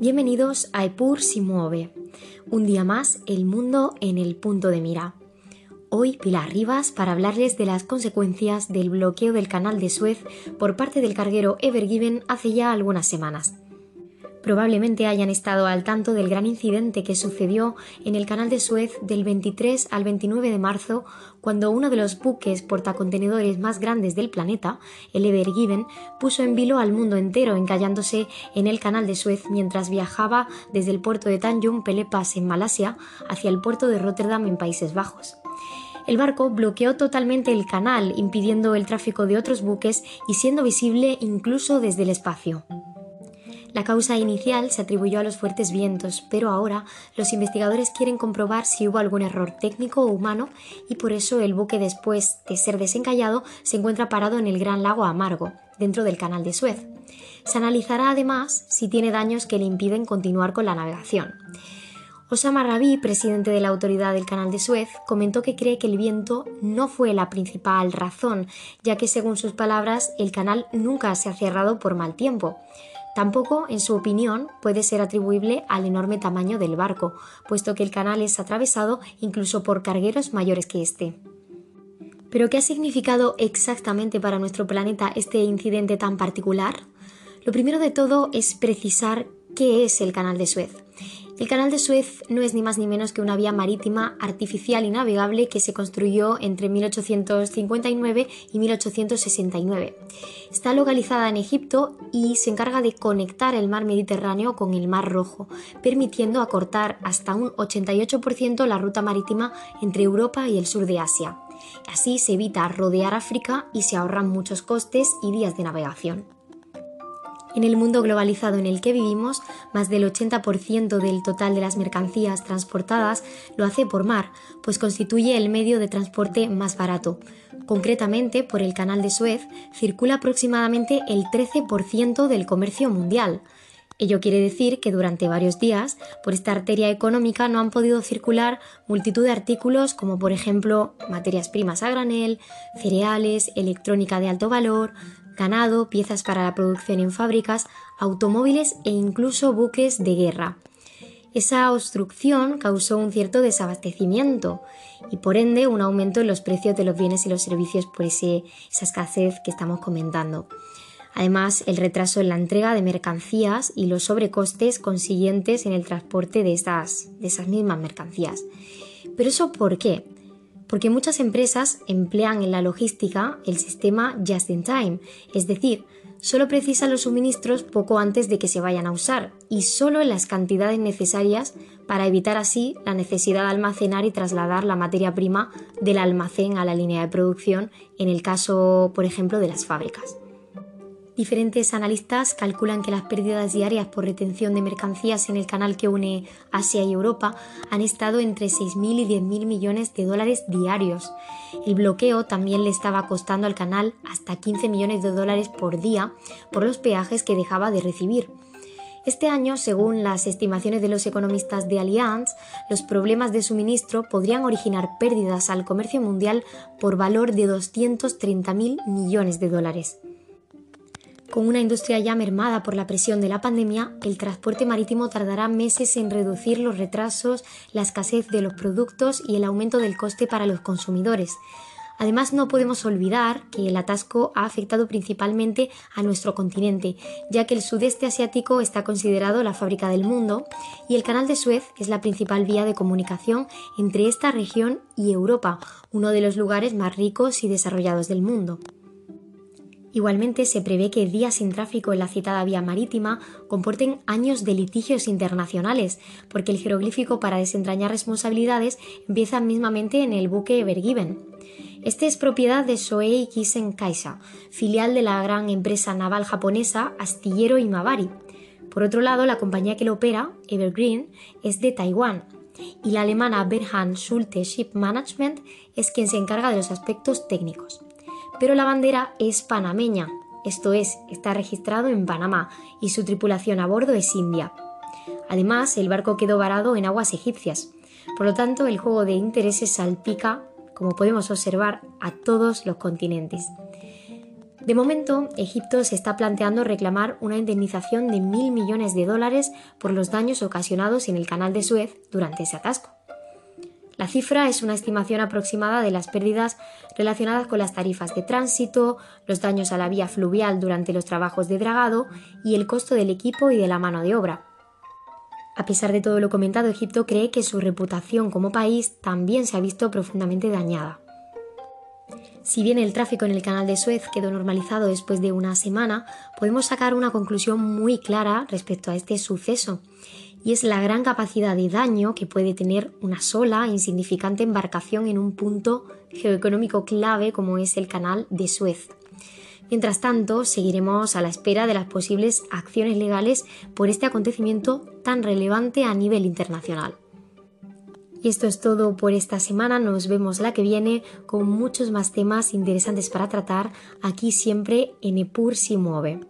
Bienvenidos a Epur si mueve. Un día más, el mundo en el punto de mira. Hoy Pilar Rivas para hablarles de las consecuencias del bloqueo del canal de Suez por parte del carguero Ever Given hace ya algunas semanas. Probablemente hayan estado al tanto del gran incidente que sucedió en el canal de Suez del 23 al 29 de marzo, cuando uno de los buques portacontenedores más grandes del planeta, el Ever Given, puso en vilo al mundo entero encallándose en el canal de Suez mientras viajaba desde el puerto de Tanjung Pelepas en Malasia hacia el puerto de Rotterdam en Países Bajos. El barco bloqueó totalmente el canal, impidiendo el tráfico de otros buques y siendo visible incluso desde el espacio. La causa inicial se atribuyó a los fuertes vientos, pero ahora los investigadores quieren comprobar si hubo algún error técnico o humano y por eso el buque después de ser desencallado se encuentra parado en el Gran Lago Amargo, dentro del canal de Suez. Se analizará además si tiene daños que le impiden continuar con la navegación. Osama Rabi, presidente de la autoridad del canal de Suez, comentó que cree que el viento no fue la principal razón, ya que según sus palabras el canal nunca se ha cerrado por mal tiempo. Tampoco, en su opinión, puede ser atribuible al enorme tamaño del barco, puesto que el canal es atravesado incluso por cargueros mayores que este. ¿Pero qué ha significado exactamente para nuestro planeta este incidente tan particular? Lo primero de todo es precisar qué es el canal de Suez. El canal de Suez no es ni más ni menos que una vía marítima artificial y navegable que se construyó entre 1859 y 1869. Está localizada en Egipto y se encarga de conectar el mar Mediterráneo con el mar Rojo, permitiendo acortar hasta un 88% la ruta marítima entre Europa y el sur de Asia. Así se evita rodear África y se ahorran muchos costes y días de navegación. En el mundo globalizado en el que vivimos, más del 80% del total de las mercancías transportadas lo hace por mar, pues constituye el medio de transporte más barato. Concretamente, por el canal de Suez circula aproximadamente el 13% del comercio mundial. Ello quiere decir que durante varios días, por esta arteria económica no han podido circular multitud de artículos como por ejemplo materias primas a granel, cereales, electrónica de alto valor, ganado, piezas para la producción en fábricas, automóviles e incluso buques de guerra. Esa obstrucción causó un cierto desabastecimiento y por ende un aumento en los precios de los bienes y los servicios por esa escasez que estamos comentando. Además, el retraso en la entrega de mercancías y los sobrecostes consiguientes en el transporte de, de esas mismas mercancías. ¿Pero eso por qué? Porque muchas empresas emplean en la logística el sistema just in time, es decir, solo precisan los suministros poco antes de que se vayan a usar y solo en las cantidades necesarias para evitar así la necesidad de almacenar y trasladar la materia prima del almacén a la línea de producción en el caso, por ejemplo, de las fábricas. Diferentes analistas calculan que las pérdidas diarias por retención de mercancías en el canal que une Asia y Europa han estado entre 6.000 y 10.000 millones de dólares diarios. El bloqueo también le estaba costando al canal hasta 15 millones de dólares por día por los peajes que dejaba de recibir. Este año, según las estimaciones de los economistas de Allianz, los problemas de suministro podrían originar pérdidas al comercio mundial por valor de 230.000 millones de dólares. Con una industria ya mermada por la presión de la pandemia, el transporte marítimo tardará meses en reducir los retrasos, la escasez de los productos y el aumento del coste para los consumidores. Además, no podemos olvidar que el atasco ha afectado principalmente a nuestro continente, ya que el sudeste asiático está considerado la fábrica del mundo y el canal de Suez es la principal vía de comunicación entre esta región y Europa, uno de los lugares más ricos y desarrollados del mundo. Igualmente se prevé que días sin tráfico en la citada vía marítima comporten años de litigios internacionales, porque el jeroglífico para desentrañar responsabilidades empieza mismamente en el buque Evergiven. Este es propiedad de Soei Kisen Kaisa, filial de la gran empresa naval japonesa Astillero Imabari. Por otro lado, la compañía que lo opera, Evergreen, es de Taiwán, y la alemana Berhan Schulte Ship Management es quien se encarga de los aspectos técnicos pero la bandera es panameña, esto es, está registrado en Panamá y su tripulación a bordo es india. Además, el barco quedó varado en aguas egipcias, por lo tanto el juego de intereses salpica, como podemos observar, a todos los continentes. De momento, Egipto se está planteando reclamar una indemnización de mil millones de dólares por los daños ocasionados en el canal de Suez durante ese atasco. La cifra es una estimación aproximada de las pérdidas relacionadas con las tarifas de tránsito, los daños a la vía fluvial durante los trabajos de dragado y el costo del equipo y de la mano de obra. A pesar de todo lo comentado, Egipto cree que su reputación como país también se ha visto profundamente dañada. Si bien el tráfico en el canal de Suez quedó normalizado después de una semana, podemos sacar una conclusión muy clara respecto a este suceso, y es la gran capacidad de daño que puede tener una sola insignificante embarcación en un punto geoeconómico clave como es el canal de Suez. Mientras tanto, seguiremos a la espera de las posibles acciones legales por este acontecimiento tan relevante a nivel internacional. Y esto es todo por esta semana, nos vemos la que viene con muchos más temas interesantes para tratar aquí siempre en Epur si mueve.